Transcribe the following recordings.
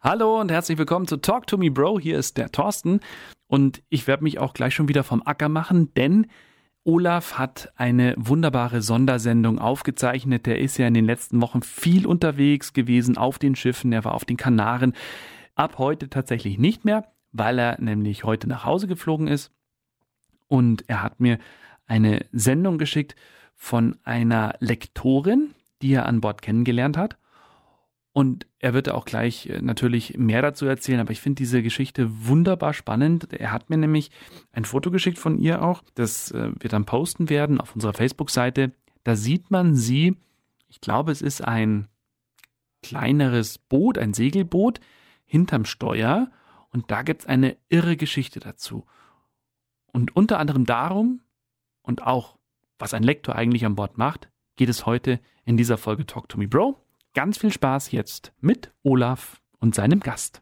Hallo und herzlich willkommen zu Talk to Me Bro. Hier ist der Thorsten und ich werde mich auch gleich schon wieder vom Acker machen, denn Olaf hat eine wunderbare Sondersendung aufgezeichnet. Der ist ja in den letzten Wochen viel unterwegs gewesen auf den Schiffen. Er war auf den Kanaren. Ab heute tatsächlich nicht mehr, weil er nämlich heute nach Hause geflogen ist. Und er hat mir eine Sendung geschickt von einer Lektorin, die er an Bord kennengelernt hat. Und er wird auch gleich äh, natürlich mehr dazu erzählen, aber ich finde diese Geschichte wunderbar spannend. Er hat mir nämlich ein Foto geschickt von ihr auch, das äh, wir dann posten werden auf unserer Facebook-Seite. Da sieht man sie, ich glaube, es ist ein kleineres Boot, ein Segelboot hinterm Steuer und da gibt es eine irre Geschichte dazu. Und unter anderem darum und auch, was ein Lektor eigentlich an Bord macht, geht es heute in dieser Folge Talk to Me Bro. Ganz viel Spaß jetzt mit Olaf und seinem Gast.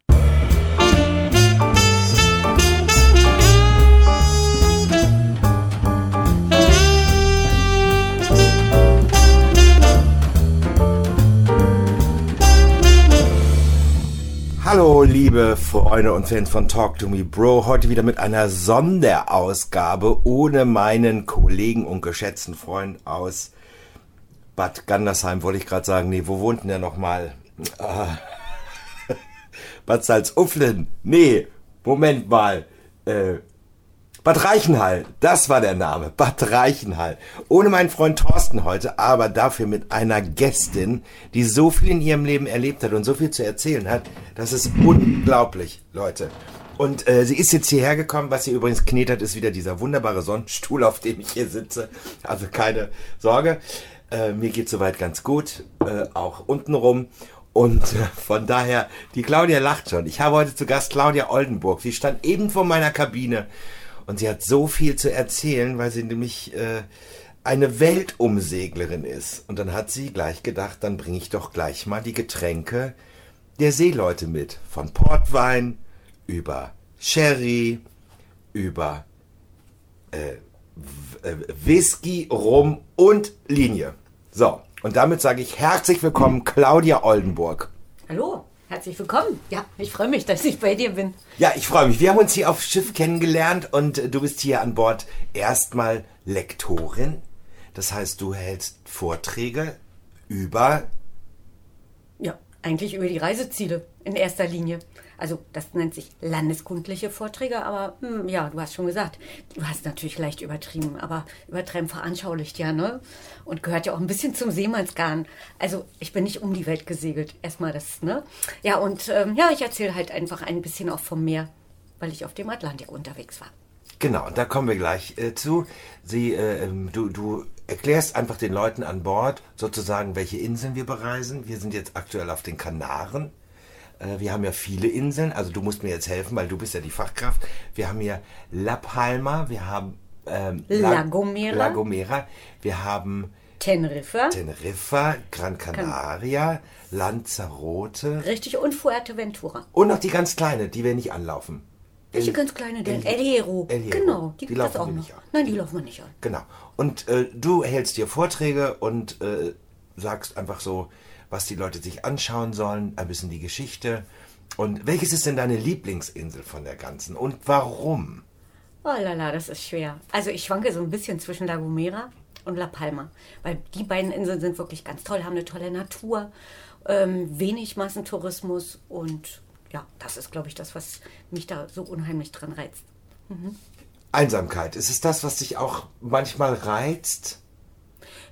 Hallo, liebe Freunde und Fans von Talk to Me Bro. Heute wieder mit einer Sonderausgabe ohne meinen Kollegen und geschätzten Freund aus Bad Gandersheim wollte ich gerade sagen. Nee, wo wohnt denn der nochmal? Ah. Bad Salzuflen. Nee, Moment mal. Äh, Bad Reichenhall, das war der Name. Bad Reichenhall. Ohne meinen Freund Thorsten heute, aber dafür mit einer Gästin, die so viel in ihrem Leben erlebt hat und so viel zu erzählen hat. Das ist unglaublich, Leute. Und äh, sie ist jetzt hierher gekommen. Was sie übrigens knetert, ist wieder dieser wunderbare Sonnenstuhl, auf dem ich hier sitze. Also keine Sorge. Äh, mir geht soweit ganz gut, äh, auch untenrum. Und äh, von daher, die Claudia lacht schon. Ich habe heute zu Gast Claudia Oldenburg. Sie stand eben vor meiner Kabine und sie hat so viel zu erzählen, weil sie nämlich äh, eine Weltumseglerin ist. Und dann hat sie gleich gedacht, dann bringe ich doch gleich mal die Getränke der Seeleute mit. Von Portwein über Sherry, über äh, Whisky, Rum und Linie. So, und damit sage ich herzlich willkommen, Claudia Oldenburg. Hallo, herzlich willkommen. Ja, ich freue mich, dass ich bei dir bin. Ja, ich freue mich. Wir haben uns hier auf Schiff kennengelernt und du bist hier an Bord erstmal Lektorin. Das heißt, du hältst Vorträge über. Ja, eigentlich über die Reiseziele in erster Linie. Also das nennt sich landeskundliche Vorträge, aber hm, ja, du hast schon gesagt, du hast natürlich leicht übertrieben, aber übertreiben veranschaulicht ja, ne? Und gehört ja auch ein bisschen zum Seemannsgarn. Also ich bin nicht um die Welt gesegelt, erstmal das, ne? Ja, und ähm, ja, ich erzähle halt einfach ein bisschen auch vom Meer, weil ich auf dem Atlantik unterwegs war. Genau, und da kommen wir gleich äh, zu. Sie, äh, ähm, du, du erklärst einfach den Leuten an Bord sozusagen, welche Inseln wir bereisen. Wir sind jetzt aktuell auf den Kanaren. Äh, wir haben ja viele Inseln, also du musst mir jetzt helfen, weil du bist ja die Fachkraft. Wir haben hier La Palma, wir haben ähm, La, Gomera. La Gomera, wir haben Teneriffa, Teneriffa, Gran Canaria, Lanzarote. Richtig, und Fuerteventura. Und noch die ganz kleine, die wir nicht anlaufen. Welche ganz kleine denn? El, Hierro. El Hierro. Genau, die, die laufen auch wir noch. nicht an. Nein, die laufen wir nicht an. Genau. Und äh, du hältst dir Vorträge und äh, sagst einfach so, was die Leute sich anschauen sollen, ein bisschen die Geschichte. Und welches ist denn deine Lieblingsinsel von der ganzen und warum? Oh lala, das ist schwer. Also ich schwanke so ein bisschen zwischen La Gomera und La Palma, weil die beiden Inseln sind wirklich ganz toll, haben eine tolle Natur, ähm, wenig Massentourismus und ja, das ist, glaube ich, das, was mich da so unheimlich dran reizt. Mhm. Einsamkeit, ist es das, was dich auch manchmal reizt?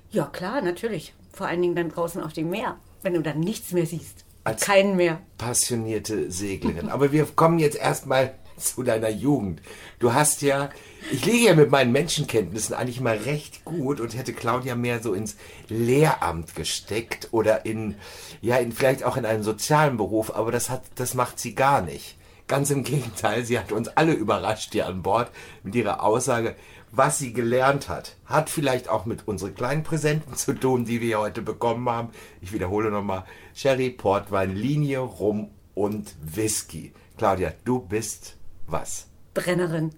Ja, klar, natürlich. Vor allen Dingen dann draußen auf dem Meer, wenn du dann nichts mehr siehst. Als Keinen mehr. Passionierte Seglerin. Aber wir kommen jetzt erstmal zu deiner Jugend. Du hast ja, ich liege ja mit meinen Menschenkenntnissen eigentlich mal recht gut und hätte Claudia mehr so ins Lehramt gesteckt oder in, ja, in, vielleicht auch in einen sozialen Beruf, aber das hat, das macht sie gar nicht. Ganz im Gegenteil, sie hat uns alle überrascht hier an Bord mit ihrer Aussage, was sie gelernt hat, hat vielleicht auch mit unseren kleinen Präsenten zu tun, die wir heute bekommen haben. Ich wiederhole nochmal, Sherry, Portwein, Linie, Rum und Whisky. Claudia, du bist was? Brennerin.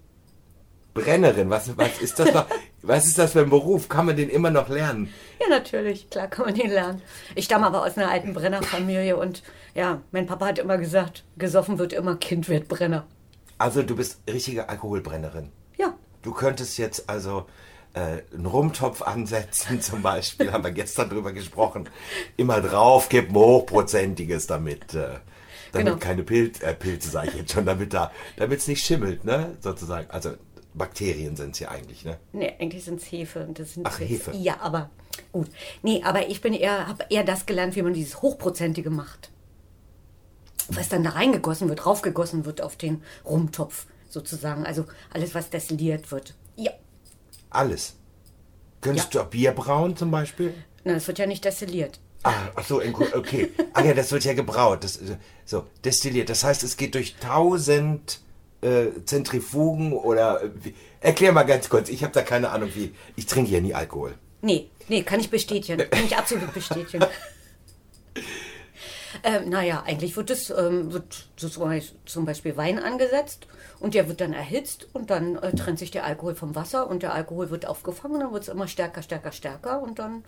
Brennerin, was, was ist das noch? Was ist das für ein Beruf? Kann man den immer noch lernen? Ja, natürlich, klar kann man den lernen. Ich stamme aber aus einer alten Brennerfamilie und ja, mein Papa hat immer gesagt, gesoffen wird immer, Kind wird Brenner. Also du bist richtige Alkoholbrennerin. Du könntest jetzt also äh, einen Rumtopf ansetzen zum Beispiel, haben wir gestern drüber gesprochen. Immer draufkippen, hochprozentiges, damit, äh, damit Genau. keine Pilz, äh, Pilze, sage ich jetzt schon, damit da, damit es nicht schimmelt, ne, sozusagen. Also Bakterien sind es ja eigentlich, ne? nee, eigentlich sind es Hefe. und Das sind Ach, jetzt- Hefe. Ja, aber gut. Nee, aber ich bin eher, habe eher das gelernt, wie man dieses Hochprozentige macht. Was dann da reingegossen wird, raufgegossen wird auf den Rumtopf sozusagen. Also alles, was destilliert wird. Ja, Alles. Könntest Ja. du auch Bier brauen zum Beispiel? na, das wird ja nicht destilliert. Ah, ach so, okay. Ah ja, das wird ja gebraut. Das, äh, so, destilliert. Das heißt, es geht durch tausend äh, Zentrifugen oder. Äh, wie, erklär mal ganz kurz. Ich habe da keine Ahnung, wie. Ich trinke ja nie Alkohol. Nee, nee, kann ich bestätigen. Kann ich absolut bestätigen. ähm, naja, eigentlich wird es ähm, zum Beispiel- Wein angesetzt und der wird dann erhitzt und dann äh, trennt sich der Alkohol vom Wasser und der Alkohol wird aufgefangen, dann wird es immer stärker, stärker, stärker und dann,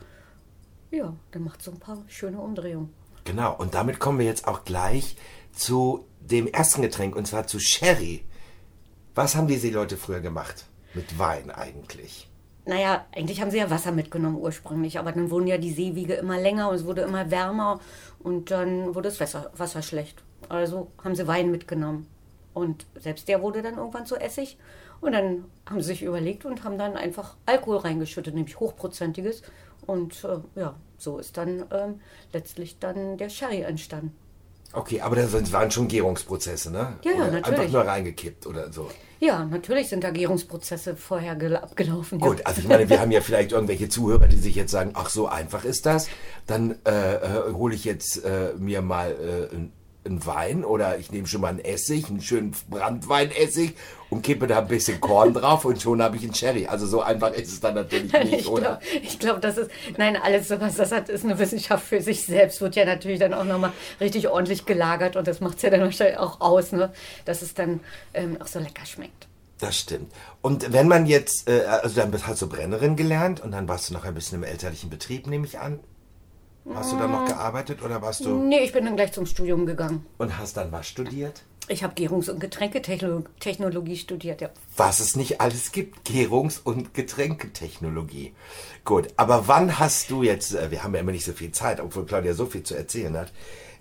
ja, dann macht so ein paar schöne Umdrehungen. Genau. Und damit kommen wir jetzt auch gleich zu dem ersten Getränk und zwar zu Sherry. Was haben diese Leute früher gemacht? Mit Wein eigentlich. Naja, eigentlich haben sie ja Wasser mitgenommen ursprünglich, aber dann wurden ja die Seewege immer länger und es wurde immer wärmer und dann wurde das Wasser, Wasser schlecht. Also haben sie Wein mitgenommen. Und selbst der wurde dann irgendwann zu Essig. Und dann haben sie sich überlegt und haben dann einfach Alkohol reingeschüttet, nämlich hochprozentiges. Und äh, ja, so ist dann ähm, letztlich dann der Sherry entstanden. Okay, aber das waren schon Gärungsprozesse, ne? Ja, Oder Einfach natürlich. nur reingekippt oder so. Ja, natürlich sind da Gärungsprozesse vorher gel- abgelaufen. Gut, also ich meine, wir haben ja vielleicht irgendwelche Zuhörer, die sich jetzt sagen, ach so einfach ist das. Dann äh, äh, hole ich jetzt äh, mir mal äh, einen Wein oder ich nehme schon mal einen Essig, einen schönen Brandweinessig und kippe da ein bisschen Korn drauf und schon habe ich einen Sherry. Also so einfach ist es dann natürlich nicht, Ich oder? glaube, ich glaub, das ist, nein, alles sowas, das hat, ist eine Wissenschaft für sich selbst, wird ja natürlich dann auch nochmal richtig ordentlich gelagert und das macht es ja dann wahrscheinlich auch aus, ne, dass es dann ähm, auch so lecker schmeckt. Das stimmt. Und wenn man jetzt, äh, also dann hast du Brennerin gelernt und dann warst du noch ein bisschen im elterlichen Betrieb, nehme ich an. Hast du dann noch gearbeitet oder warst du Nee, ich bin dann gleich zum Studium gegangen. und hast dann was studiert? Ich habe Gärungs- und Getränketechnologie studiert, ja. was es nicht alles gibt. Gärungs- und Getränketechnologie. Gut, aber wann hast du jetzt, äh, wir haben ja immer nicht so viel Zeit, obwohl Claudia so viel zu erzählen hat,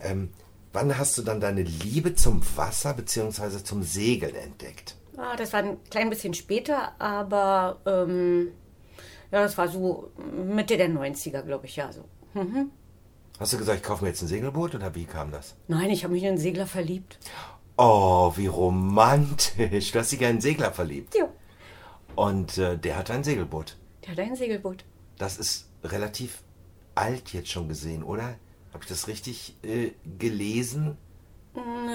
ähm, wann hast du dann deine Liebe zum Wasser bzw. zum Segeln entdeckt? Ah, das war ein klein bisschen später, aber ähm, ja, das war so Mitte der 90er, glaube ich, ja. So. Hast du gesagt, ich kaufe mir jetzt ein Segelboot oder wie kam das? Nein, ich habe mich in einen Segler verliebt. Oh, wie romantisch. Du hast dich in einen Segler verliebt. Ja, Und äh, der hat ein Segelboot. der hat ein Segelboot. Das ist relativ alt jetzt schon gesehen, oder? Habe ich das richtig äh, gelesen?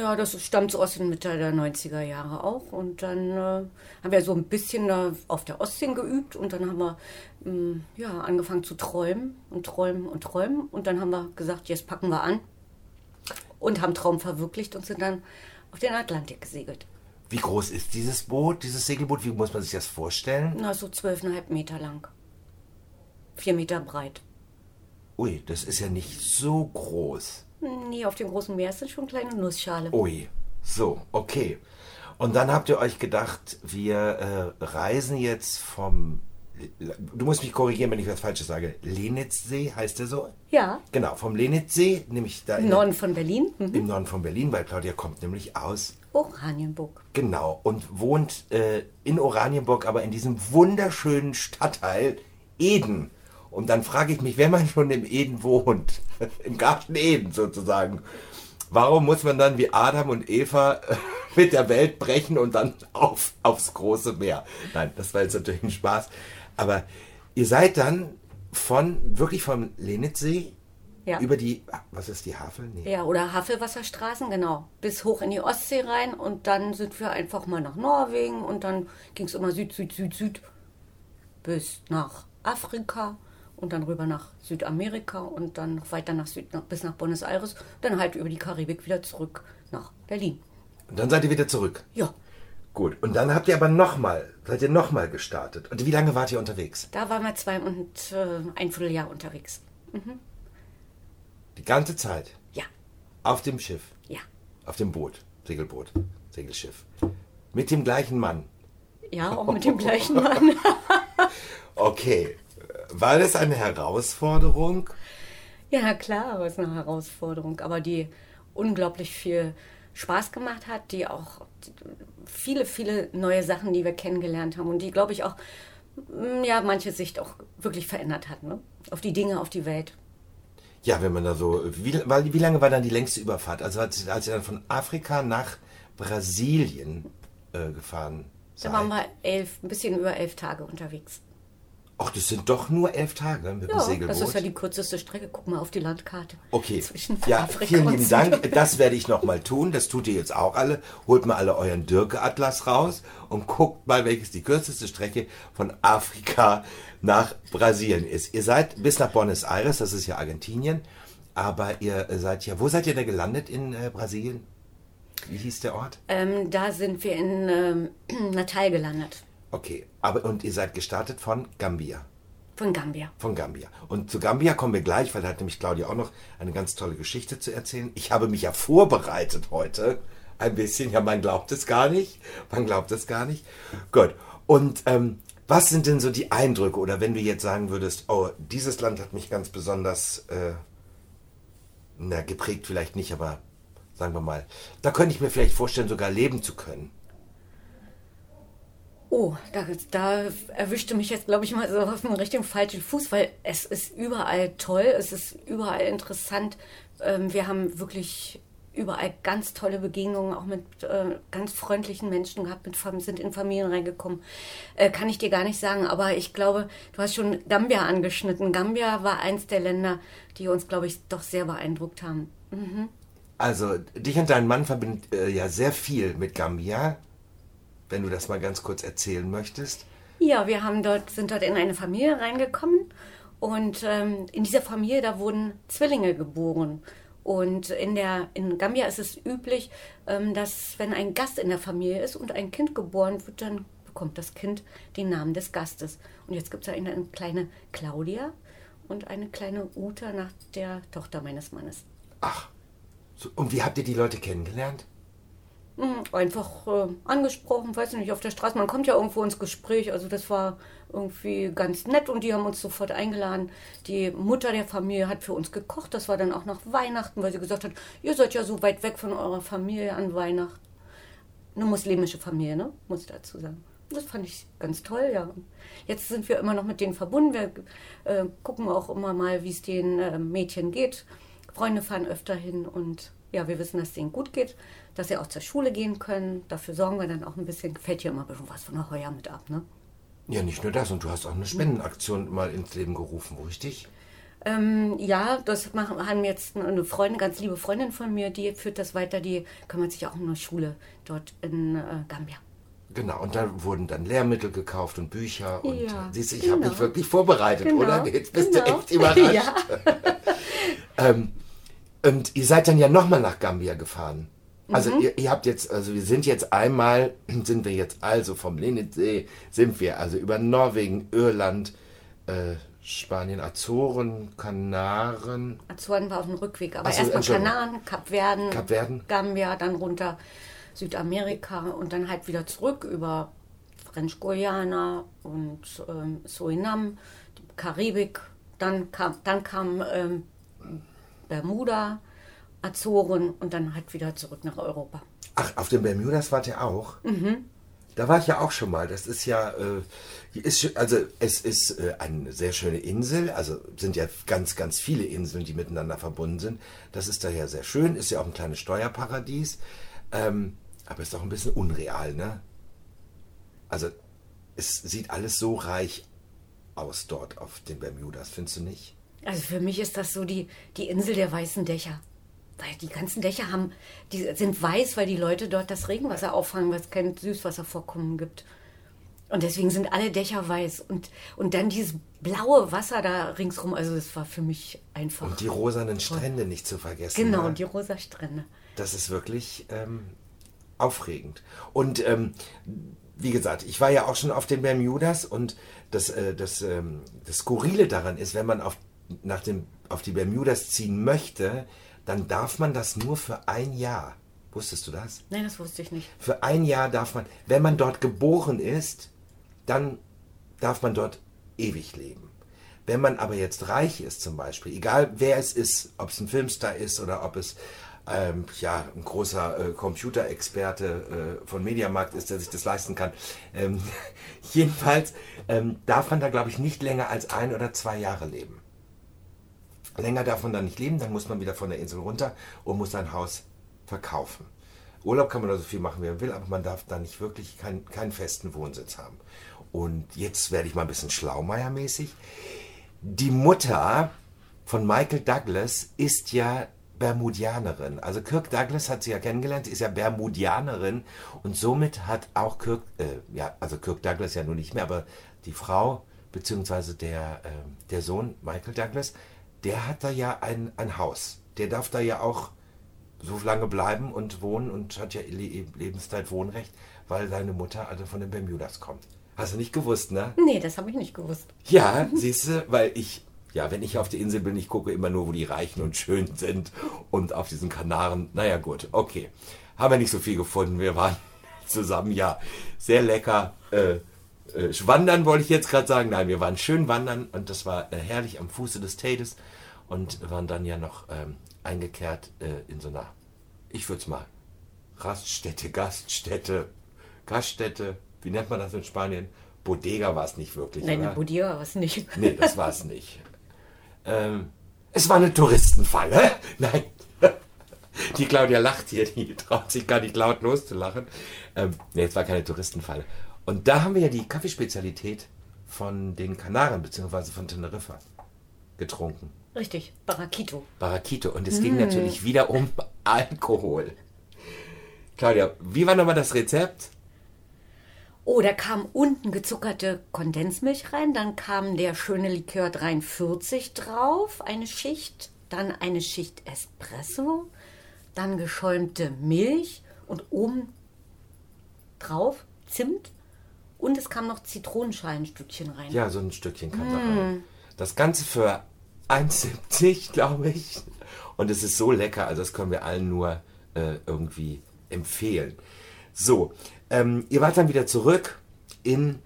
Ja, das stammt so aus den Mitte der 90er Jahre auch. Und dann äh, haben wir so ein bisschen da auf der Ostsee geübt und dann haben wir ja, angefangen zu träumen und träumen und träumen. Und dann haben wir gesagt, jetzt packen wir an und haben Traum verwirklicht und sind dann auf den Atlantik gesegelt. Wie groß ist dieses Boot, dieses Segelboot? Wie muss man sich das vorstellen? Na, so zwölfeinhalb Meter lang. Vier Meter breit. Ui, das ist ja nicht so groß. Nee, auf dem großen Meer sind schon kleine Nussschale. Ui, so, okay. Und dann habt ihr euch gedacht, wir äh, reisen jetzt vom, du musst mich korrigieren, wenn ich was Falsches sage, Lenitzsee, heißt der so? Ja, Genau, vom Lenitzsee, nämlich da im Norden von Berlin. Mhm. im Norden von Berlin, weil Claudia kommt nämlich aus Oranienburg. Genau, und wohnt äh, in Oranienburg, aber in diesem wunderschönen Stadtteil Eden. Und dann frage ich mich, wenn man schon im Eden wohnt, im Garten Eden sozusagen, warum muss man dann wie Adam und Eva mit der Welt brechen und dann auf, aufs große Meer? Nein, das war jetzt natürlich ein Spaß. Aber ihr seid dann von, wirklich vom Lenitzsee Ja. über die, was ist die Havel? Nee. Ja, oder Havelwasserstraßen, genau. Bis hoch in die Ostsee rein und dann sind wir einfach mal nach Norwegen und dann ging es immer Süd, Süd, Süd, Süd bis nach Afrika und dann rüber nach Südamerika und dann noch weiter nach Süd, bis nach Buenos Aires, dann halt über die Karibik wieder zurück nach Berlin. Und dann seid ihr wieder zurück. Ja, Gut, und dann habt ihr aber nochmal, seid ihr nochmal gestartet. Und wie lange wart ihr unterwegs? Da waren wir zwei und äh, ein Vierteljahr unterwegs. Die ganze Zeit? Ja, Auf dem Schiff? ja. Auf dem Boot? Segelboot? Segelschiff? Mit dem gleichen Mann? Ja, auch mit dem gleichen Mann. Okay. War das eine Herausforderung? Ja, klar, war es eine Herausforderung, aber die unglaublich viel Spaß gemacht hat, die auch viele, viele neue Sachen, die wir kennengelernt haben und die, glaube ich, auch mm, ja, manche Sicht auch wirklich verändert hat, ne? Auf die Dinge, auf die Welt. Ja, wenn man da so. Wie, wie lange war dann die längste Überfahrt? Also als, als ihr dann von Afrika nach Brasilien äh, gefahren Da seid? waren wir elf, ein bisschen über elf Tage unterwegs. Ach, das sind doch nur elf Tage mit dem Ja, Segelboot. das ist ja die kürzeste Strecke. Guck mal auf die Landkarte. Okay, Zwischen ja, Afrika vielen lieben Dank. Das werde ich nochmal tun. Das tut ihr jetzt auch alle. Holt mal alle euren Dirke-Atlas raus und guckt mal, welches die kürzeste Strecke von Afrika nach Brasilien ist. Ihr seid bis nach Buenos Aires, das ist ja Argentinien, aber ihr seid ja, wo seid ihr da gelandet in äh, Brasilien? Wie hieß der Ort? Ähm, da sind wir in ähm, Natal gelandet. Okay, aber und ihr seid gestartet von Gambia. Von Gambia. Von Gambia. Und zu Gambia kommen wir gleich, weil da hat nämlich Claudia auch noch eine ganz tolle Geschichte zu erzählen. Ich habe mich ja vorbereitet heute. Ein bisschen. Ja, man glaubt es gar nicht. Man glaubt es gar nicht. Gut. Und ähm, was sind denn so die Eindrücke? Oder wenn du jetzt sagen würdest, oh, dieses Land hat mich ganz besonders, äh, na, geprägt vielleicht nicht, aber sagen wir mal, da könnte ich mir vielleicht vorstellen, sogar leben zu können. Oh, da, da erwischte mich jetzt, glaube ich, mal so auf dem richtigen falschen Fuß, weil es ist überall toll, es ist überall interessant. Ähm, wir haben wirklich überall ganz tolle Begegnungen, auch mit äh, ganz freundlichen Menschen gehabt, mit sind in Familien reingekommen. Äh, kann ich dir gar nicht sagen, aber ich glaube, du hast schon Gambia angeschnitten. Gambia war eins der Länder, die uns, glaube ich, doch sehr beeindruckt haben. Also, dich und deinen Mann verbindet äh, ja sehr viel mit Gambia. Wenn du das mal ganz kurz erzählen möchtest. Ja, wir haben dort, sind dort in eine Familie reingekommen und ähm, in dieser Familie, da wurden Zwillinge geboren. Und in, der, in Gambia ist es üblich, ähm, dass wenn ein Gast in der Familie ist und ein Kind geboren wird, dann bekommt das Kind den Namen des Gastes. Und jetzt gibt es eine, eine kleine Claudia und eine kleine Uta nach der Tochter meines Mannes. Ach, so, und wie habt ihr die Leute kennengelernt? Mhm, Einfach äh, angesprochen, weiß nicht, auf der Straße. Man kommt ja irgendwo ins Gespräch. Also das war irgendwie ganz nett und die haben uns sofort eingeladen. Die Mutter der Familie hat für uns gekocht. Das war dann auch nach Weihnachten, weil sie gesagt hat, ihr seid ja so weit weg von eurer Familie an Weihnachten. Eine muslimische Familie, ne? Muss ich dazu sagen. Das fand ich ganz toll, ja. Jetzt sind wir immer noch mit denen verbunden. Wir äh, gucken auch immer mal, wie es den äh, Mädchen geht. Freunde fahren öfter hin und ja, wir wissen, dass es denen gut geht, dass sie auch zur Schule gehen können. Dafür sorgen wir dann auch ein bisschen. Fällt hier immer ein bisschen was von der Heuer mit ab, ne? Ja, nicht nur das. Und du hast auch eine Spendenaktion mal ins Leben gerufen, richtig? Ähm, ja, das machen, haben jetzt eine Freundin, ganz liebe Freundin von mir, die führt das weiter, die kümmert sich auch um eine Schule dort in äh, Gambia. Genau, und da wurden dann Lehrmittel gekauft und Bücher. Und Ja, siehst du, ich habe genau. mich wirklich vorbereitet, Genau, oder? Jetzt bist genau. du echt überrascht. Ja. Und ihr seid dann ja nochmal nach Gambia gefahren. Also Mhm. ihr, ihr habt jetzt, also wir sind jetzt einmal, sind wir jetzt also vom Lenitzsee, sind wir also über Norwegen, Irland, äh, Spanien, Azoren, Kanaren, Azoren war auf dem Rückweg, aber so, erstmal. Kanaren, Kapverden, Kapverden. Gambia, dann runter Südamerika und dann halt wieder zurück über French Guayana und ähm, Surinam, die Karibik. Dann kam, dann kam ähm, Bermuda, Azoren und dann halt wieder zurück nach Europa. Ach, auf den Bermudas wart ihr auch? Da war ich ja auch schon mal. Das ist ja, äh, ist, also es ist äh, eine sehr schöne Insel. Also sind ja ganz, ganz viele Inseln, die miteinander verbunden sind. Das ist daher sehr schön. Ist ja auch ein kleines Steuerparadies. Ähm, aber ist auch ein bisschen unreal, ne? Also es sieht alles so reich aus dort auf den Bermudas, findest du nicht? Also für mich ist das so die, die Insel der weißen Dächer. Weil die ganzen Dächer haben, die sind weiß, weil die Leute dort das Regenwasser auffangen, weil es kein Süßwasservorkommen gibt. Und deswegen sind alle Dächer weiß. Und, und dann dieses blaue Wasser da ringsrum, also das war für mich einfach. Und die rosanen Strände nicht zu vergessen. genau, ne? die rosa Strände. Das ist wirklich ähm, aufregend. Und ähm, wie gesagt, ich war ja auch schon auf den Bermudas und das, äh, das, ähm, das Skurrile daran ist, wenn man auf, nach dem, auf die Bermudas ziehen möchte, dann darf man das nur für ein Jahr. Wusstest du das? Nein, das wusste ich nicht. Für ein Jahr darf man, wenn man dort geboren ist, dann darf man dort ewig leben. Wenn man aber jetzt reich ist zum Beispiel, egal wer es ist, ob es ein Filmstar ist oder ob es ähm, ja, ein großer äh, Computerexperte äh, von Mediamarkt ist, der sich das leisten kann. Ähm, jedenfalls ähm, darf man da, glaube ich, nicht länger als ein oder zwei Jahre leben. Länger darf man da nicht leben, dann muss man wieder von der Insel runter und muss sein Haus verkaufen. Urlaub kann man da so viel machen, wie man will, aber man darf da nicht wirklich kein, keinen festen Wohnsitz haben. Und jetzt werde ich mal ein bisschen schlaumeiermäßig. Die Mutter von Michael Douglas ist ja Bermudianerin. Also Kirk Douglas hat sie ja kennengelernt, ist ja Bermudianerin und somit hat auch Kirk, äh, ja, also Kirk Douglas ja nun nicht mehr, aber die Frau beziehungsweise der, äh, der Sohn Michael Douglas, der hat da ja ein, ein Haus. Der darf da ja auch so lange bleiben und wohnen und hat ja Lebenszeit Wohnrecht, weil seine Mutter also von den Bermudas kommt. Hast du nicht gewusst, ne? Nee, das habe ich nicht gewusst. Ja, siehst du, weil ich, ja, wenn ich auf die Insel bin, ich gucke immer nur, wo die Reichen und Schön sind und auf diesen Kanaren, naja gut, okay. Haben wir nicht so viel gefunden, wir waren zusammen, ja, sehr lecker. Äh, äh, wandern wollte ich jetzt gerade sagen, nein, wir waren schön wandern und das war äh, herrlich am Fuße des Tates und waren dann ja noch ähm, eingekehrt äh, in so einer, ich würde es mal, Raststätte, Gaststätte, Gaststätte, wie nennt man das in Spanien? Bodega war es nicht wirklich. Nein, oder? eine Bodega war es nicht. Nee, das war es nicht. Ähm, es war eine Touristenfalle. Nein. Die Claudia lacht hier, die traut sich gar nicht laut loszulachen. Ähm, nee, es war keine Touristenfalle. Und da haben wir ja die Kaffeespezialität von den Kanaren bzw. von Teneriffa getrunken. Richtig, Barraquito. Barraquito. Und es mm. ging natürlich wieder um Alkohol. Claudia, wie war nochmal das Rezept? Oh, da kam unten gezuckerte Kondensmilch rein, dann kam der schöne Likör 43 drauf, eine Schicht, dann eine Schicht Espresso, dann geschäumte Milch und oben drauf Zimt und es kam noch Zitronenschalenstückchen rein. Ja, so ein Stückchen kam mm. da rein. Das Ganze für 1,70, glaube ich. Und es ist so lecker, also das können wir allen nur äh, irgendwie empfehlen. So, ähm, ihr wart dann wieder zurück in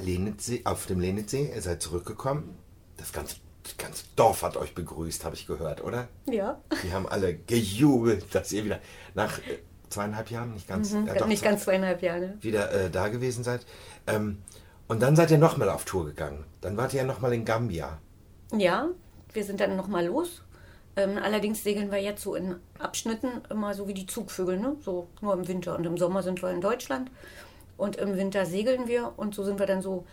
Lenitzsee, auf dem Lenitzsee. Ihr seid zurückgekommen. Das ganze, das ganze Dorf hat euch begrüßt, habe ich gehört, oder? Ja. Die haben alle gejubelt, dass ihr wieder nach äh, zweieinhalb Jahren, nicht ganz, mhm, äh, nicht ganz zweieinhalb Jahre, wieder äh, da gewesen seid. Ähm, und dann seid ihr nochmal auf Tour gegangen. Dann wart ihr ja nochmal in Gambia. Ja, wir sind dann nochmal los. Ähm, allerdings segeln wir jetzt so in Abschnitten immer so wie die Zugvögel, ne? so nur im Winter. Und im Sommer sind wir in Deutschland und im Winter segeln wir und so sind wir dann so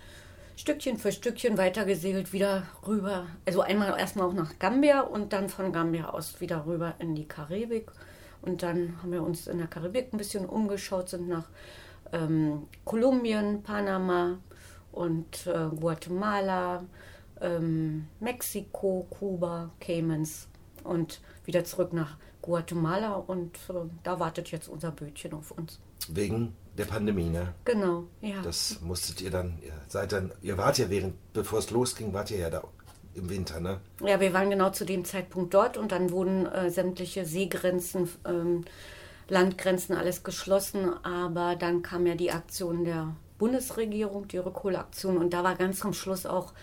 Stückchen für Stückchen weitergesegelt wieder rüber. Also einmal erstmal auch nach Gambia und dann von Gambia aus wieder rüber in die Karibik. Und dann haben wir uns in der Karibik ein bisschen umgeschaut, sind nach ähm, Kolumbien, Panama und äh, Guatemala, ähm, Mexiko, Kuba, Caymans und wieder zurück nach Guatemala und äh, da wartet jetzt unser Bötchen auf uns. Wegen der Pandemie, ne? Genau, ja. Das musstet ihr dann, ihr seid dann, ihr wart ja während, bevor es losging, wart ihr ja da im Winter, ne? Ja, wir waren genau zu dem Zeitpunkt dort und dann wurden äh, sämtliche Seegrenzen, ähm, Landgrenzen alles geschlossen, aber dann kam ja die Aktion der Bundesregierung, die Rückholaktion und da war ganz zum Schluss auch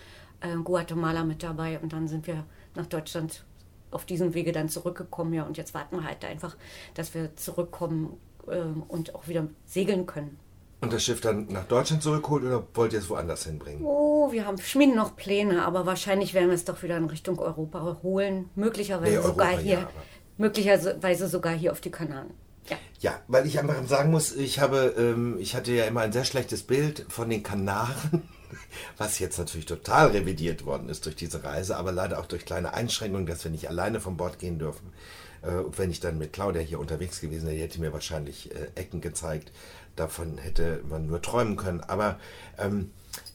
äh, Guatemala mit dabei und dann sind wir nach Deutschland auf diesem Wege dann zurückgekommen. Ja, und jetzt warten wir halt einfach, dass wir zurückkommen äh, und auch wieder segeln können. Und das Schiff dann nach Deutschland zurückholt oder wollt ihr es woanders hinbringen? Oh, wir haben schmieden noch Pläne, aber wahrscheinlich werden wir es doch wieder in Richtung Europa holen. Möglicherweise nee, sogar hier. Ja, möglicherweise sogar hier auf die Kanaren. Ja. ja, weil ich einfach sagen muss, ich habe, ähm, ich hatte ja immer ein sehr schlechtes Bild von den Kanaren was jetzt natürlich total revidiert worden ist durch diese Reise, aber leider auch durch kleine Einschränkungen, dass wir nicht alleine von Bord gehen dürfen. Äh, und wenn ich dann mit Claudia hier unterwegs gewesen wäre, die hätte mir wahrscheinlich äh, Ecken gezeigt. Davon hätte man nur träumen können. Aber ähm,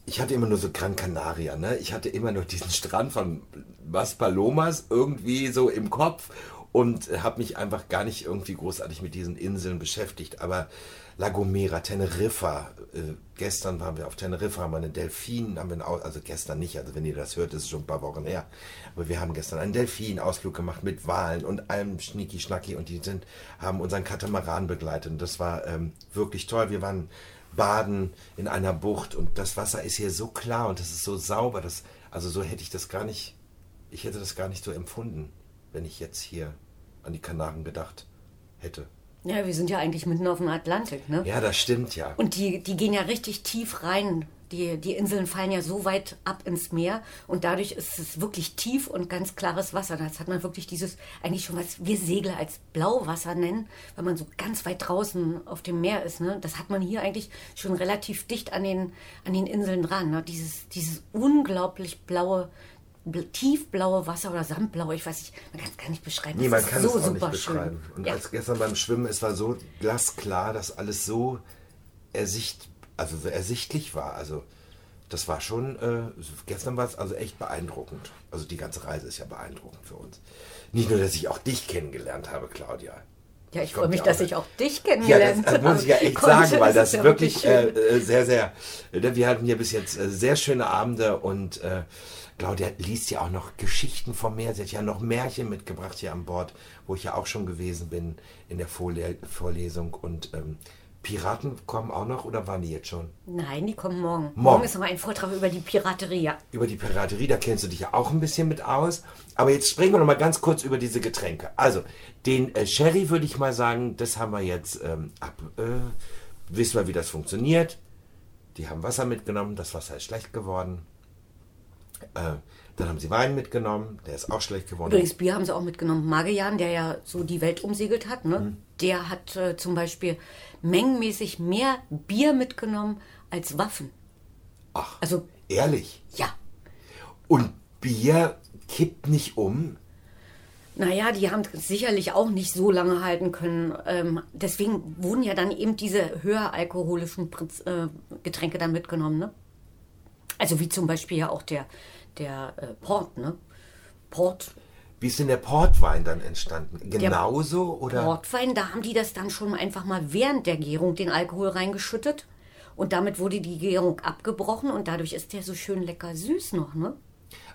ich hatte immer nur so Gran Canaria, ne? Ich hatte immer nur diesen Strand von Maspalomas irgendwie so im Kopf und habe mich einfach gar nicht irgendwie großartig mit diesen Inseln beschäftigt. Aber La Gomera, Teneriffa, äh, gestern waren wir auf Teneriffa, haben wir einen Delfin, haben wir einen, also gestern nicht, also wenn ihr das hört, ist es schon ein paar Wochen her. Aber wir haben gestern einen Delfin-Ausflug gemacht mit Walen und allem Schnicki-Schnacki und die sind, haben unseren Katamaran begleitet. Und das war ähm, wirklich toll. Wir waren baden in einer Bucht und das Wasser ist hier so klar und das ist so sauber. Das, also so hätte ich das gar nicht, ich hätte das gar nicht so empfunden, wenn ich jetzt hier an die Kanaren gedacht hätte. Ja, wir sind ja eigentlich mitten auf dem Atlantik, ne? Ja, das stimmt ja. Und die, die gehen ja richtig tief rein. Die, die Inseln fallen ja so weit ab ins Meer und dadurch ist es wirklich tief und ganz klares Wasser. Das hat man wirklich dieses, eigentlich schon was wir Segler als Blauwasser nennen, wenn man so ganz weit draußen auf dem Meer ist. Ne? Das hat man hier eigentlich schon relativ dicht an den, an den Inseln dran. Ne? Dieses, dieses unglaublich blaue, tiefblaue Wasser oder Sandblau, ich weiß nicht, man kann es gar nicht beschreiben. Nee, man kann so es auch nicht beschreiben. Schön. Und ja. als gestern beim Schwimmen, es war so glasklar, dass alles so ersicht, also so ersichtlich war. Also das war schon, äh, gestern war es also echt beeindruckend. Also die ganze Reise ist ja beeindruckend für uns. Nicht nur, dass ich auch dich kennengelernt habe, Claudia. Ja, ich freue mich, dass ich auch dich kennengelernt habe. Ja, das, das muss ich ja echt sagen, weil das, das wirklich äh, sehr, sehr, wir hatten hier bis jetzt äh, sehr schöne Abende und äh, Claudia liest ja auch noch Geschichten vom Meer. Sie hat ja noch Märchen mitgebracht hier an Bord, wo ich ja auch schon gewesen bin in der Vorle Vorlesung. Und ähm, Piraten kommen auch noch oder waren die jetzt schon? Nein, die kommen morgen. Morgen, morgen ist noch ein Vortrag über die Piraterie. Ja. Über die Piraterie, da kennst du dich ja auch ein bisschen mit aus. Aber jetzt sprechen wir noch mal ganz kurz über diese Getränke. Also, den äh, Sherry würde ich mal sagen, das haben wir jetzt ähm, ab. Äh, wissen wir, wie das funktioniert. Die haben Wasser mitgenommen, das Wasser ist schlecht geworden. Äh, dann haben sie Wein mitgenommen, der ist auch schlecht geworden. Übrigens, Bier haben sie auch mitgenommen. Magellan, der ja so die Welt umsegelt hat, ne? Mhm. der hat äh, zum Beispiel mengenmäßig mehr Bier mitgenommen als Waffen. Ach, also ehrlich? Ja. Und Bier kippt nicht um? Naja, die haben sicherlich auch nicht so lange halten können. Ähm, deswegen wurden ja dann eben diese höher alkoholischen äh, Getränke dann mitgenommen. Ne? Also wie zum Beispiel ja auch der, der äh, Port, ne? Port. Wie ist denn der Portwein dann entstanden? Genauso der oder? Portwein, da haben die das dann schon einfach mal während der Gärung den Alkohol reingeschüttet und damit wurde die Gärung abgebrochen und dadurch ist der so schön lecker süß noch, ne?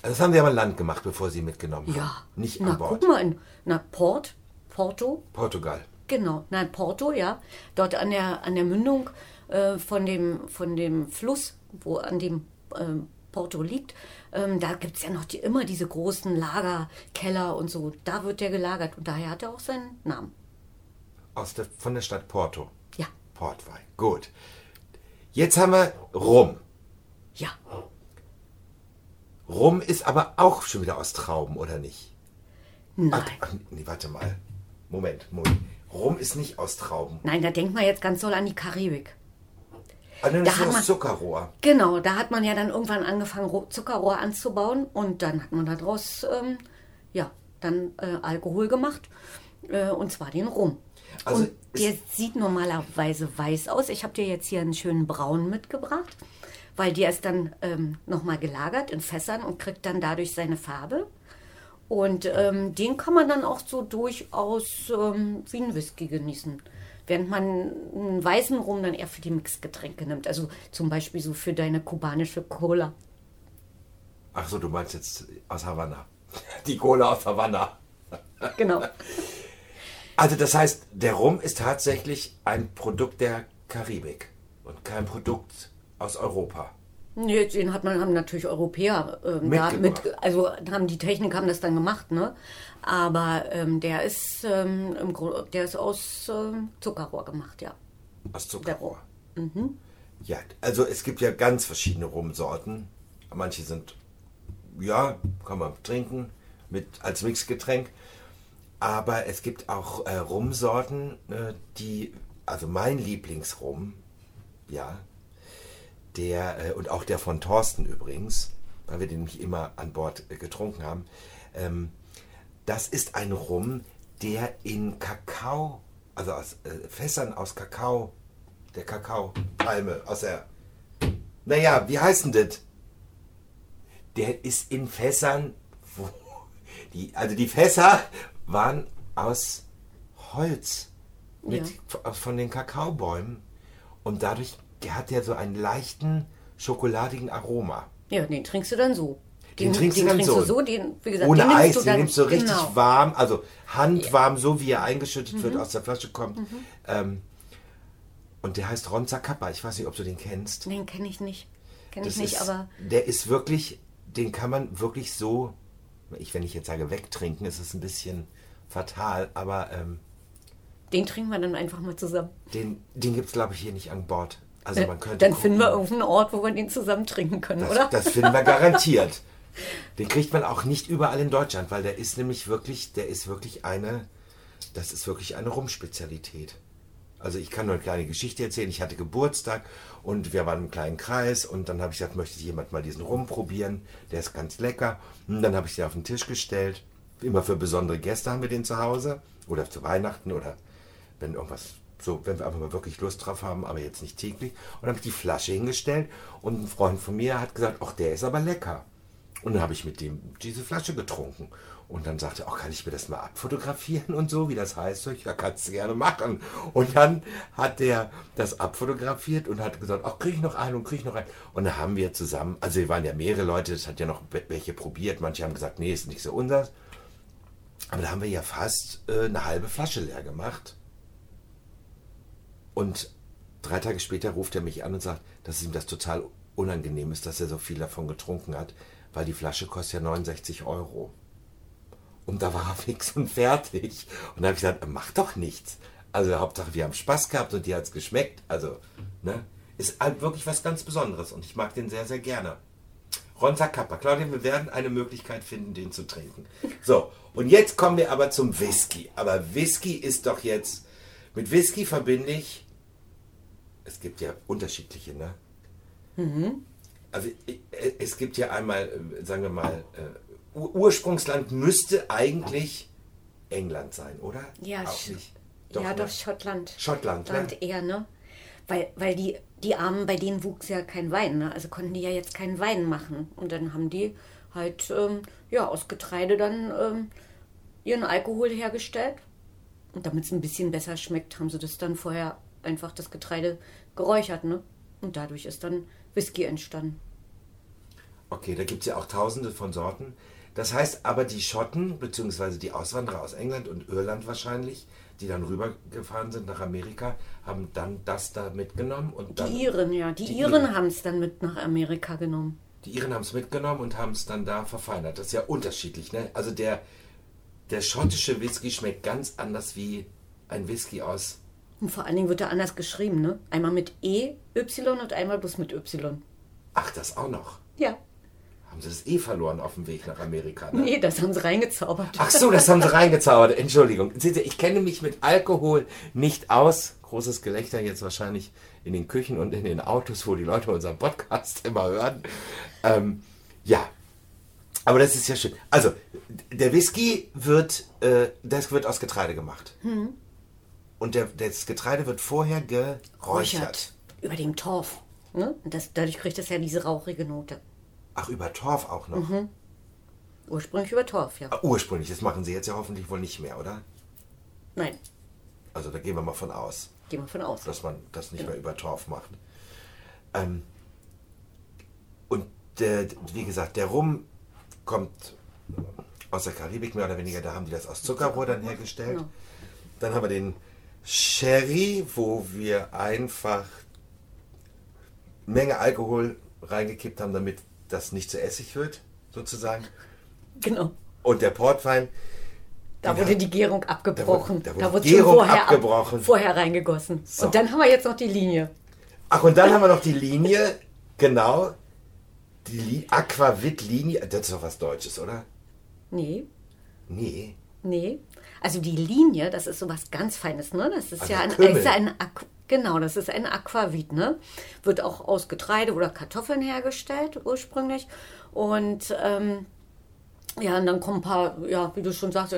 Also das haben sie aber an Land gemacht, bevor sie mitgenommen haben. Ja. Nicht na, an Bord. guck mal, in, na Port, Porto. Portugal. Genau, nein, Porto, ja. Dort an der, an der Mündung äh, von, dem, von dem Fluss, wo an dem ähm, Porto liegt, ähm, da gibt es ja noch die, immer diese großen Lagerkeller und so. Da wird der gelagert und daher hat er auch seinen Namen. Aus der, von der Stadt Porto? Ja. Portwein, gut. Jetzt haben wir Rum. Ja. Rum ist aber auch schon wieder aus Trauben, oder nicht? Nein. Ach, nee, warte mal. Moment, Moment. Rum ist nicht aus Trauben. Nein, da denkt man jetzt ganz doll an die Karibik. Ah, dann Da ist hat das man- Zuckerrohr. Genau, da hat man ja dann irgendwann angefangen, Ro- Zuckerrohr anzubauen und dann hat man daraus, ähm, ja, dann äh, Alkohol gemacht äh, und zwar den Rum. Also und der sieht normalerweise weiß aus. Ich habe dir jetzt hier einen schönen Braun mitgebracht, weil der ist dann ähm, nochmal gelagert in Fässern und kriegt dann dadurch seine Farbe. Und ähm, den kann man dann auch so durchaus ähm, wie ein Whisky genießen. Während man einen weißen Rum dann eher für die Mixgetränke nimmt. Also zum Beispiel so für deine kubanische Cola. Ach so, du meinst jetzt aus Havanna. Die Cola aus Havanna. Genau. Also das heißt, der Rum ist tatsächlich ein Produkt der Karibik und kein Produkt aus Europa. Nee, den hat man, haben natürlich Europäer ähm, mit, also haben die Technik haben das dann gemacht, ne? Aber ähm, der ist ähm, im der ist aus ähm, Zuckerrohr gemacht, ja. Aus Zuckerrohr. Rum. Ja, also es gibt ja ganz verschiedene Rumsorten. Manche sind, ja, kann man trinken mit, als Mixgetränk. Aber es gibt auch äh, Rumsorten, äh, die, also mein Lieblingsrum, ja, der, äh, und auch der von Thorsten übrigens, weil wir den nämlich immer an Bord äh, getrunken haben, ähm, das ist ein Rum, der in Kakao, also aus äh, Fässern aus Kakao, der Kakaopalme, aus der, naja, wie heißt denn das? Der ist in Fässern, wo, die, also die Fässer waren aus Holz mit, von den Kakaobäumen und dadurch hat der so einen leichten schokoladigen Aroma. Ja, den trinkst du dann so. Den, den trinkst du dann so. So den, wie gesagt, Ohne den Eis, den nimmst du richtig genau. warm, also handwarm, so wie er eingeschüttet wird, aus der Flasche kommt. Mhm. Ähm, und der heißt Ronza Kappa. Ich weiß nicht, ob du den kennst. Den kenne ich nicht. Kenne ich nicht, ist, aber der ist wirklich, den kann man wirklich so, ich, wenn ich jetzt sage wegtrinken, ist es ein bisschen fatal, aber ähm, den trinken wir dann einfach mal zusammen. den, den gibt es, glaube ich, hier nicht an Bord. Also man könnte dann gucken. finden wir irgendeinen Ort, wo wir den zusammen trinken können, Das, oder? das finden wir garantiert. Den kriegt man auch nicht überall in Deutschland, weil der ist nämlich wirklich, der ist wirklich eine, das ist wirklich eine Rumspezialität. Also ich kann nur eine kleine Geschichte erzählen. Ich hatte Geburtstag und wir waren im kleinen Kreis und dann habe ich gesagt, möchte jemand mal diesen Rum probieren? Der ist ganz lecker. Und dann habe ich den auf den Tisch gestellt. Immer für besondere Gäste haben wir den zu Hause oder zu Weihnachten oder wenn irgendwas so, wenn wir einfach mal wirklich Lust drauf haben, aber jetzt nicht täglich. Und dann habe ich die Flasche hingestellt und ein Freund von mir hat gesagt, ach, der ist aber lecker. Und dann habe ich mit dem diese Flasche getrunken. Und dann sagte er, oh, kann ich mir das mal abfotografieren und so, wie das heißt? Ich, ja, kannst du gerne machen. Und dann hat der das abfotografiert und hat gesagt, ach, kriege ich noch einen und kriege ich noch einen. Und dann haben wir zusammen, also wir waren ja mehrere Leute, das hat ja noch welche probiert. Manche haben gesagt, nee, ist nicht so unseres. Aber da haben wir ja fast äh, eine halbe Flasche leer gemacht. Und drei Tage später ruft er mich an und sagt, dass ihm das total unangenehm ist, dass er so viel davon getrunken hat, weil die Flasche kostet ja 69 Euro. Und da war er fix und fertig. Und da habe ich gesagt, mach doch nichts. Also Hauptsache, wir haben Spaß gehabt und dir hat es geschmeckt. Also, ne? Ist halt wirklich was ganz Besonderes und ich mag den sehr, sehr gerne. Ronza Kappa. Claudia, wir werden eine Möglichkeit finden, den zu trinken. So, und jetzt kommen wir aber zum Whisky. Aber Whisky ist doch jetzt, mit Whisky verbinde ich, es gibt ja unterschiedliche, ne? Also es gibt ja einmal, äh, sagen wir mal, äh, Ur- Ursprungsland müsste eigentlich England sein, oder? Ja, Auch nicht. ja, ne? doch Schottland. Schottland, ne? Land eher, ne? Weil, weil die, die Armen, bei denen wuchs ja kein Wein, ne? Also konnten die ja jetzt keinen Wein machen. Und dann haben die halt, ähm, ja, aus Getreide dann ähm, ihren Alkohol hergestellt. Und damit es ein bisschen besser schmeckt, haben sie das dann vorher einfach das Getreide geräuchert, ne? Und dadurch ist dann Whisky entstanden. Okay, da gibt es ja auch tausende von Sorten. Das heißt aber, die Schotten, beziehungsweise die Auswanderer aus England und Irland wahrscheinlich, die dann rübergefahren sind nach Amerika, haben dann das da mitgenommen und. Die Iren, ja. Die, Die Iren Iren. haben es dann mit nach Amerika genommen. Die Iren haben es mitgenommen und haben es dann da verfeinert. Das ist ja unterschiedlich, ne? Also der, der schottische Whisky schmeckt ganz anders wie ein Whisky aus. Und vor allen Dingen wird er anders geschrieben, ne? Einmal mit E, Y und einmal bloß mit Y. Ach, das auch noch. Ja. Haben sie das eh verloren auf dem Weg nach Amerika, ne? Nee, das haben sie reingezaubert. Ach so, das haben sie reingezaubert. Entschuldigung. Seht ihr, ich kenne mich mit Alkohol nicht aus. Großes Gelächter jetzt wahrscheinlich in den Küchen und in den Autos, wo die Leute unseren Podcast immer hören. Ähm, ja, aber das ist ja schön. Also, der Whisky wird, äh, das wird aus Getreide gemacht. Und der, das Getreide wird vorher geräuchert. Räuchert. Über dem Torf. Ne? Und das, dadurch kriegt es ja diese rauchige Note. Ach, über Torf auch noch. Ursprünglich über Torf, ja. Ah, Ursprünglich, das machen sie jetzt ja hoffentlich wohl nicht mehr, oder? Nein, Also da gehen wir mal von aus. gehen wir von aus. dass man das nicht mehr über Torf macht. Ähm, und der, wie gesagt, der Rum kommt aus der Karibik mehr oder weniger, da haben die das aus Zuckerrohr dann hergestellt. Genau. Dann haben wir den Sherry, wo wir einfach Menge Alkohol reingekippt haben, damit das nicht zu Essig wird, sozusagen. Genau. Und der Portwein, Da wurde hat- die Gärung abgebrochen. da wurde wurde Gärung schon vorher, ab- abgebrochen. vorher reingegossen. So. Und dann haben wir jetzt noch die Linie. Ach, und dann haben wir noch die Linie, genau, die Li Aquavit-Linie. Das ist doch was Deutsches, oder? Nee, Nee. Nee. Also die Linie, das ist sowas ganz Feines, ne? Das ist Also ja ein, ist ein genau, das ist ein Aquavit, ne? Wird auch aus Getreide oder Kartoffeln hergestellt ursprünglich. Und ähm, ja, und dann kommen ein paar, ja, wie du schon sagst,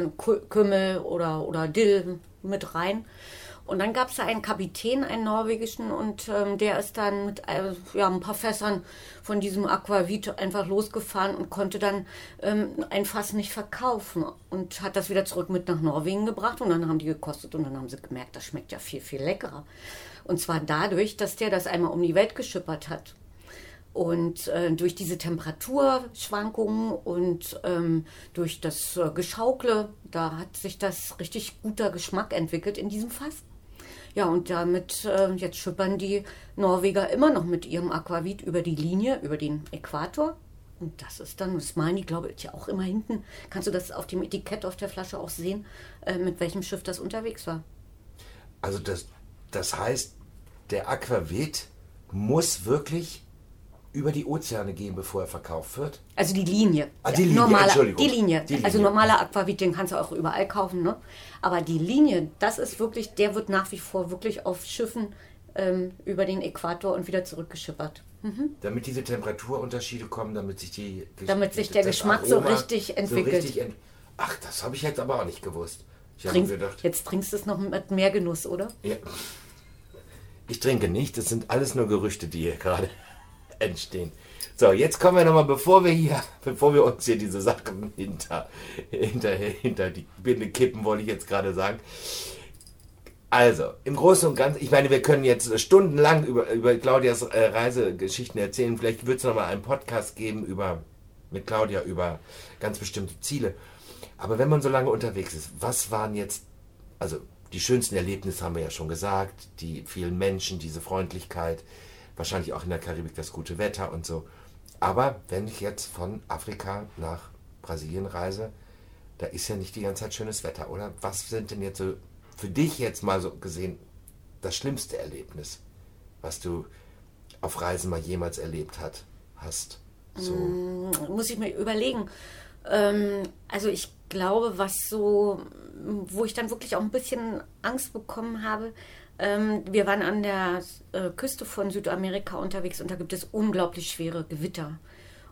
Kümmel oder, oder Dill mit rein. Und dann gab es da einen Kapitän, einen norwegischen, und ähm, der ist dann mit äh, ja, ein paar Fässern von diesem Aquavit einfach losgefahren und konnte dann ähm, ein Fass nicht verkaufen und hat das wieder zurück mit nach Norwegen gebracht und dann haben die gekostet und dann haben sie gemerkt, das schmeckt ja viel, viel leckerer. Und zwar dadurch, dass der das einmal um die Welt geschippert hat. Und äh, durch diese Temperaturschwankungen und ähm, durch das äh, Geschaukle, da hat sich das richtig guter Geschmack entwickelt in diesem Fass. Ja, und damit, äh, jetzt schippern die Norweger immer noch mit ihrem Aquavit über die Linie, über den Äquator. Und das ist dann, das malen die, glaube ich, ja auch immer hinten. Kannst du das auf dem Etikett auf der Flasche auch sehen, äh, mit welchem Schiff das unterwegs war? Also das, das heißt, der Aquavit muss wirklich über die Ozeane gehen, bevor er verkauft wird? Also die Linie. Ah, die Linie, normaler, Entschuldigung. Die Linie. Die Linie. Also normaler Aquavit, den kannst du auch überall kaufen, ne? Aber die Linie, das ist wirklich, der wird nach wie vor wirklich auf Schiffen ähm, über den Äquator und wieder zurückgeschippert. Mhm. Damit diese Temperaturunterschiede kommen, damit sich die Damit sich der Geschmack so richtig entwickelt. richtig ent Ach, das habe ich jetzt aber auch nicht gewusst. Ich habe Trink, gedacht, jetzt trinkst du es noch mit mehr Genuss, oder? ja. ich trinke nicht, das sind alles nur Gerüchte, die hier gerade entstehen. So, jetzt kommen wir nochmal, bevor wir hier, bevor wir uns hier diese Sachen hinter, hinter, hinter die Binde kippen, wollte ich jetzt gerade sagen. Also, im Großen und Ganzen, ich meine, wir können jetzt stundenlang über, über Claudias äh, Reisegeschichten erzählen. Vielleicht wird es nochmal einen Podcast geben über, mit Claudia über ganz bestimmte Ziele. Aber wenn man so lange unterwegs ist, was waren jetzt, also die schönsten Erlebnisse haben wir ja schon gesagt, die vielen Menschen, diese Freundlichkeit, wahrscheinlich auch in der Karibik das gute Wetter und so. Aber wenn ich jetzt von Afrika nach Brasilien reise, da ist ja nicht die ganze Zeit schönes Wetter, oder? Was sind denn jetzt so für dich jetzt mal so gesehen das schlimmste Erlebnis, was du auf Reisen mal jemals erlebt hat, hast? So. muss ich mir überlegen. Ähm, also ich glaube, was so, wo ich dann wirklich auch ein bisschen Angst bekommen habe, ähm, wir waren an der äh, Küste von Südamerika unterwegs und da gibt es unglaublich schwere Gewitter.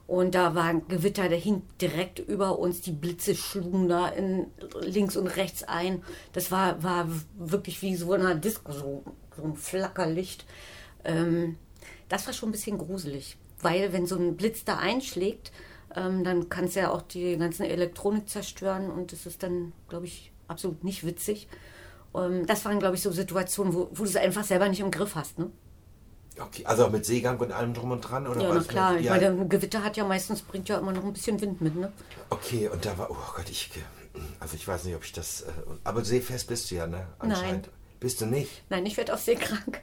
Und da war ein Gewitter, der hing direkt über uns. Die Blitze schlugen da in, links und rechts ein. Das war, war wirklich wie so eine Disco, so, so ein Flackerlicht. Ähm, das war schon ein bisschen gruselig, weil wenn so ein Blitz da einschlägt, ähm, dann kann es ja auch die ganzen Elektronik zerstören und das ist dann, glaube ich, absolut nicht witzig. Ähm, das waren, glaube ich, so Situationen, wo, wo du es einfach selber nicht im Griff hast. Ne? Okay, also auch mit Seegang und allem drum und dran? Oder Ja, na klar. Ich Ja. meine, ein Gewitter hat ja meistens, bringt ja immer noch ein bisschen Wind mit, ne? Okay, und da war, oh Gott, ich, also ich weiß nicht, ob ich das, äh, aber seefest bist du ja, ne? Anscheinend. Bist du nicht? Nein, ich werde auch seekrank.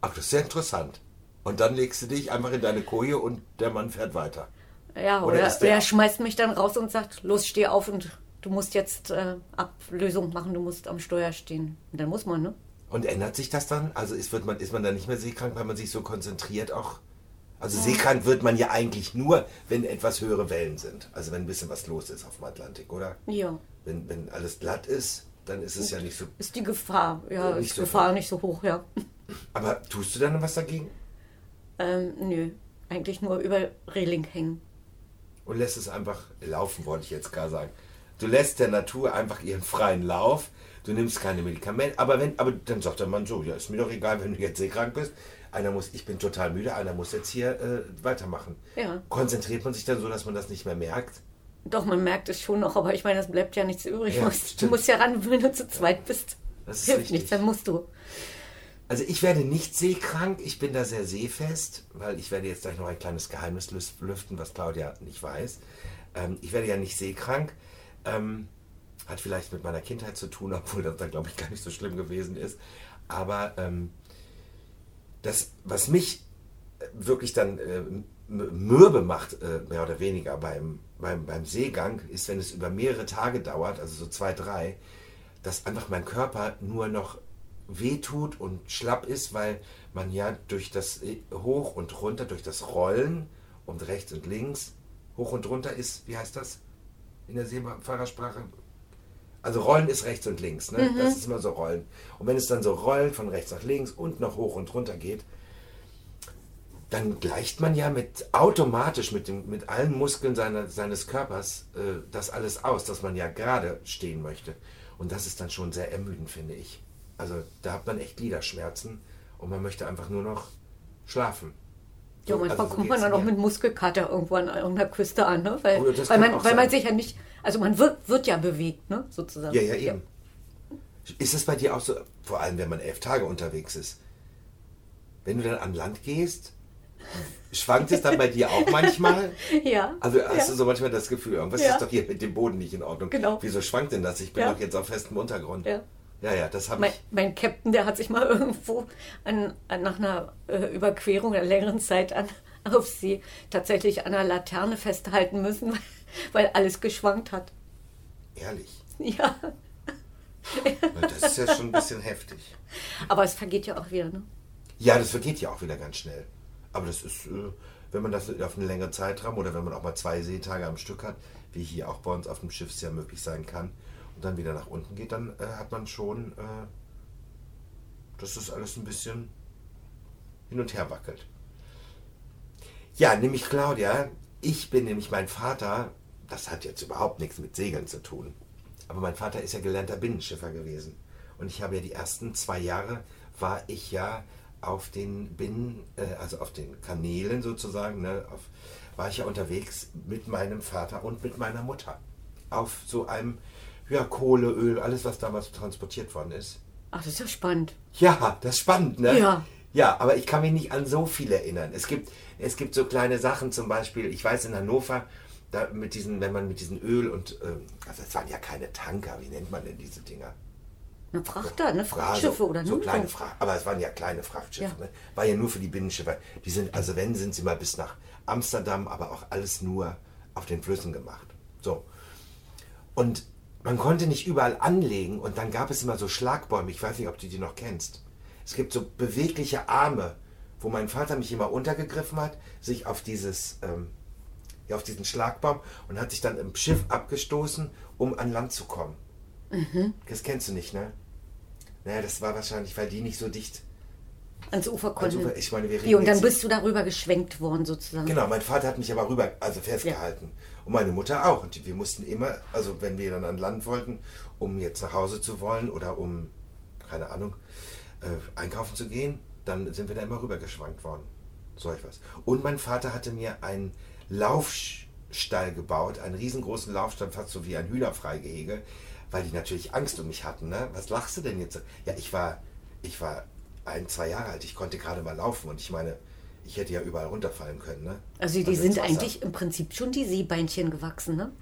Ach, das ist sehr interessant. Und dann legst du dich einfach in deine Koje und der Mann fährt weiter. Ja, Oder oder, der- er schmeißt mich dann raus und sagt, los, steh auf und du musst jetzt äh, Ablösung machen, du musst am Steuer stehen. Und dann muss man, ne? Und ändert sich das dann? Also ist, wird man, ist man dann nicht mehr seekrank, weil man sich so konzentriert auch? Also seekrank wird man ja eigentlich nur, wenn etwas höhere Wellen sind. Also wenn ein bisschen was los ist auf dem Atlantik, oder? Ja. Wenn, wenn alles glatt ist, dann ist es ja nicht so. Ist die Gefahr, ja, ist so Gefahr nicht so hoch, ja. Aber tust du dann was dagegen? Ähm, nö, eigentlich nur über Reling hängen. Und lässt es einfach laufen, wollte ich jetzt gar sagen. Du lässt der Natur einfach ihren freien Lauf. Du nimmst keine Medikamente. Aber wenn, aber dann sagt der Mann so, ja, ist mir doch egal, wenn du jetzt seekrank bist. Einer muss, ich bin total müde, einer muss jetzt hier äh, weitermachen. Ja. Konzentriert man sich dann so, dass man das nicht mehr merkt? Doch, man merkt es schon noch, aber ich meine, es bleibt ja nichts übrig. Ja, du, musst, ja ran, wenn du zu zweit bist. Das ist Hilft richtig. nichts, dann musst du. Also ich werde nicht seekrank, ich bin da sehr seefest, weil ich werde jetzt gleich noch ein kleines Geheimnis lüften, was Claudia nicht weiß. Ähm, ich werde ja nicht seekrank. Ähm, hat vielleicht mit meiner Kindheit zu tun, obwohl das da glaube ich gar nicht so schlimm gewesen ist. Aber ähm, das, was mich äh, wirklich dann äh, mürbe macht, äh, mehr oder weniger beim, beim, beim Seegang, ist, wenn es über mehrere Tage dauert, also so zwei, drei, dass einfach mein Körper nur noch wehtut und schlapp ist, weil man ja durch das äh, Hoch und runter, durch das Rollen und rechts und links, hoch und runter ist, wie heißt das in der Seefahrersprache? Also Rollen ist rechts und links, ne? Das ist immer so Rollen. Und wenn es dann so rollt von rechts nach links und noch hoch und runter geht, dann gleicht man ja mit automatisch mit, dem, mit allen Muskeln seiner, seines Körpers äh, das alles aus, dass man ja gerade stehen möchte. Und das ist dann schon sehr ermüdend, finde ich. Also da hat man echt Gliederschmerzen und man möchte einfach nur noch schlafen. Ja, manchmal also so kommt man dann auch mit Muskelkater irgendwo an irgendeiner Küste an, ne? Weil, Oh das weil, man, weil man sich ja nicht, also man wird, wird ja bewegt, ne? Sozusagen. Ja, ja, eben. Ist es bei dir auch so, vor allem wenn man elf Tage unterwegs ist, wenn du dann an Land gehst, schwankt es dann bei dir auch manchmal? Ja. Also hast ja. du so manchmal das Gefühl, irgendwas Ja. ist doch hier mit dem Boden nicht in Ordnung. Genau. Wieso schwankt denn das? Ich bin doch jetzt auf festem Untergrund. Ja. Ja, ja, das habe Mein, ich. mein Captain, der hat sich mal irgendwo an, an, nach einer äh, Überquerung einer längeren Zeit an, auf See tatsächlich an einer Laterne festhalten müssen, weil alles geschwankt hat. Ehrlich. Ja, Das ist ja schon ein bisschen heftig. aber es vergeht ja auch wieder, ne? Ja, das vergeht ja auch wieder ganz schnell. Aber das ist, äh, wenn man das auf einen längeren Zeitraum oder wenn man auch mal zwei Seetage am Stück hat, wie hier auch bei uns auf dem Schiff es ja möglich sein kann, dann wieder nach unten geht, dann äh, hat man schon, äh, dass das alles ein bisschen hin und her wackelt. Ja, nämlich Claudia, ich bin nämlich mein Vater, das hat jetzt überhaupt nichts mit Segeln zu tun, aber mein Vater ist ja gelernter Binnenschiffer gewesen. Und ich habe ja die ersten zwei Jahre, war ich ja auf den Binnen, äh, also auf den Kanälen sozusagen, ne, auf, war ich ja unterwegs mit meinem Vater und mit meiner Mutter. Auf so einem, ja, Kohle, Öl, alles, was damals transportiert worden ist. Ach, das ist ja spannend. Ja, das ist spannend, ne? Ja. Ja, aber ich kann mich nicht an so viel erinnern. Es gibt, es gibt so kleine Sachen, zum Beispiel, ich weiß in Hannover, da mit diesen, wenn man mit diesen Öl und, ähm, also es waren ja keine Tanker, wie nennt man denn diese Dinger? Eine Frachter, ne? Fra- Frachtschiffe so, oder so ne? kleine Fracht, aber es waren ja kleine Frachtschiffe. Ja. Ne? War ja nur für die Binnenschiffe. Die sind, also wenn, sind sie mal bis nach Amsterdam, aber auch alles nur auf den Flüssen gemacht. So. Und man konnte nicht überall anlegen und dann gab es immer so Schlagbäume. Ich weiß nicht, ob du die noch kennst. Es gibt so bewegliche Arme, wo mein Vater mich immer untergegriffen hat, sich auf dieses, ähm, ja, auf diesen Schlagbaum und hat sich dann im Schiff abgestoßen, um an Land zu kommen. Das kennst du nicht, ne? Naja, das war wahrscheinlich, weil die nicht so dicht. Ans Ufer. Ufer- ich meine, wir Wie, und reden dann bist du darüber geschwenkt worden sozusagen. Genau, mein Vater hat mich aber rüber, also festgehalten. Und meine Mutter auch. Und wir mussten immer, also wenn wir dann an Land wollten, um jetzt nach Hause zu wollen oder um, keine Ahnung, äh, einkaufen zu gehen, dann sind wir da immer rübergeschwankt worden. So etwas. Und mein Vater hatte mir einen Laufstall gebaut, einen riesengroßen Laufstall, fast so wie ein Hühnerfreigehege, weil die natürlich Angst um mich hatten. Ne? Was lachst du denn jetzt? Ja, ich war, ich war ein, zwei Jahre alt, ich konnte gerade mal laufen und ich meine, ich hätte ja überall runterfallen können. Ne? Also die ins sind eigentlich im Prinzip schon die Seebeinchen gewachsen, ne?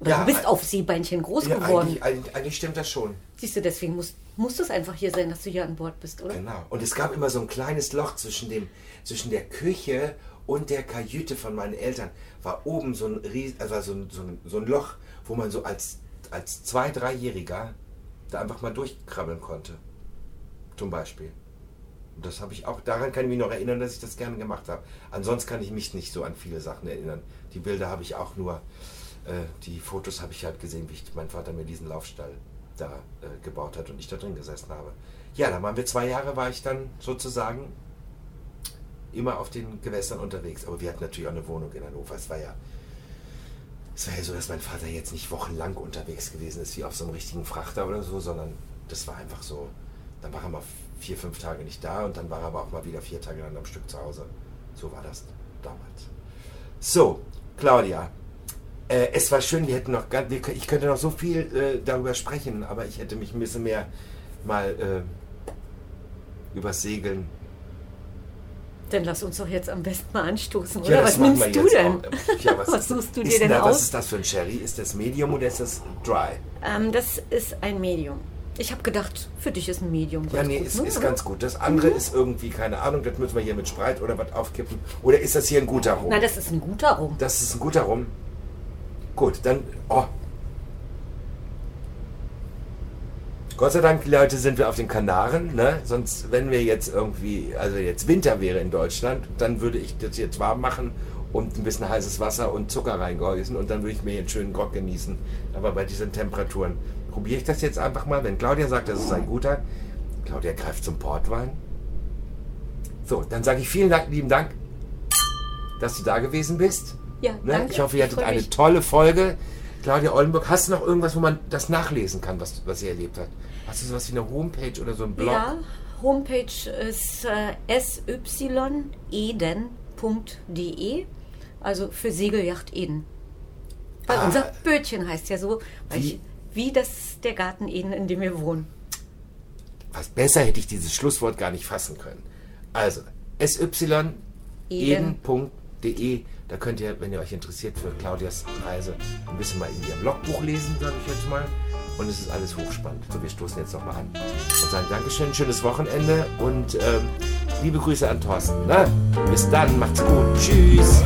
Oder Ja, du bist auf Seebeinchen groß Ja, geworden. eigentlich, eigentlich, stimmt das schon. Siehst du, deswegen muss, muss es einfach hier sein, dass du hier an Bord bist, oder? Genau. Und es gab immer so ein kleines Loch zwischen, dem, zwischen der Küche und der Kajüte von meinen Eltern. War oben so ein, Ries also so ein, so ein, so ein Loch, wo man so als, als Zwei-, Dreijähriger da einfach mal durchkrabbeln konnte. Zum Beispiel. Das habe ich auch, daran kann ich mich noch erinnern, dass ich das gerne gemacht habe. Ansonsten kann ich mich nicht so an viele Sachen erinnern. Die Bilder habe ich auch nur, äh, die Fotos habe ich halt gesehen, wie ich, mein Vater mir diesen Laufstall da äh, gebaut hat und ich da drin gesessen habe. Ja, da waren wir zwei Jahre, war ich dann sozusagen immer auf den Gewässern unterwegs. Aber wir hatten natürlich auch eine Wohnung in Hannover. Es war ja, es war ja so, dass mein Vater jetzt nicht wochenlang unterwegs gewesen ist, wie auf so einem richtigen Frachter oder so, sondern das war einfach so, dann war er vier, fünf Tage nicht da und dann war er aber auch mal wieder vier Tage dann am Stück zu Hause. So war das damals. So, Claudia, äh, es war schön, wir hätten noch, ganz- ich könnte noch so viel äh, darüber sprechen, aber ich hätte mich ein bisschen mehr mal äh, übers Segeln. Dann lass uns doch jetzt am besten mal anstoßen, Ja, oder? Was nimmst du denn? Ja, Was suchst du dir denn da, aus? Was ist das für ein Sherry? Ist das Medium oder ist das Dry? Ähm, das ist ein Medium. Ich habe gedacht, für dich ist ein Medium Ja, ganz nee, gut, ist, ne? ist ganz gut. Das andere ist irgendwie, keine Ahnung, das müssen wir hier mit Spreit oder was aufkippen. Oder ist das hier ein guter Rum? Na, das ist ein guter Rum. Das ist ein guter Rum. Gut, dann. Oh. Gott sei Dank, Leute, sind wir auf den Kanaren. Ne? Sonst, wenn wir jetzt irgendwie, also jetzt Winter wäre in Deutschland, dann würde ich das jetzt warm machen und ein bisschen heißes Wasser und Zucker reingehäusen und dann würde ich mir jetzt schönen Grog genießen. Aber bei diesen Temperaturen probiere ich das jetzt einfach mal. Wenn Claudia sagt, das ist ein guter, Claudia greift zum Portwein. So, dann sage ich vielen Dank, lieben Dank, dass du da gewesen bist. Ja, Ne? danke. Ich hoffe, ihr hattet eine mich. tolle Folge. Claudia Oldenburg, hast du noch irgendwas, wo man das nachlesen kann, was, was sie erlebt hat? Hast du sowas wie eine Homepage oder so ein Blog? Ja, Homepage ist äh, syeden.de, also für Segelyacht Eden. Weil Ah. unser Bötchen heißt ja so, Wie? ich, wie das der Garten Eden, in dem wir wohnen. Was besser hätte ich dieses Schlusswort gar nicht fassen können. Also, syeden.de, da könnt ihr, wenn ihr euch interessiert für Claudias Reise, ein bisschen mal in ihrem Logbuch lesen, sage ich jetzt mal. Und es ist alles hochspannend. So, wir stoßen jetzt nochmal an und sagen Dankeschön, schönes Wochenende und ähm, liebe Grüße an Thorsten. Ne? Bis dann, macht's gut. Tschüss.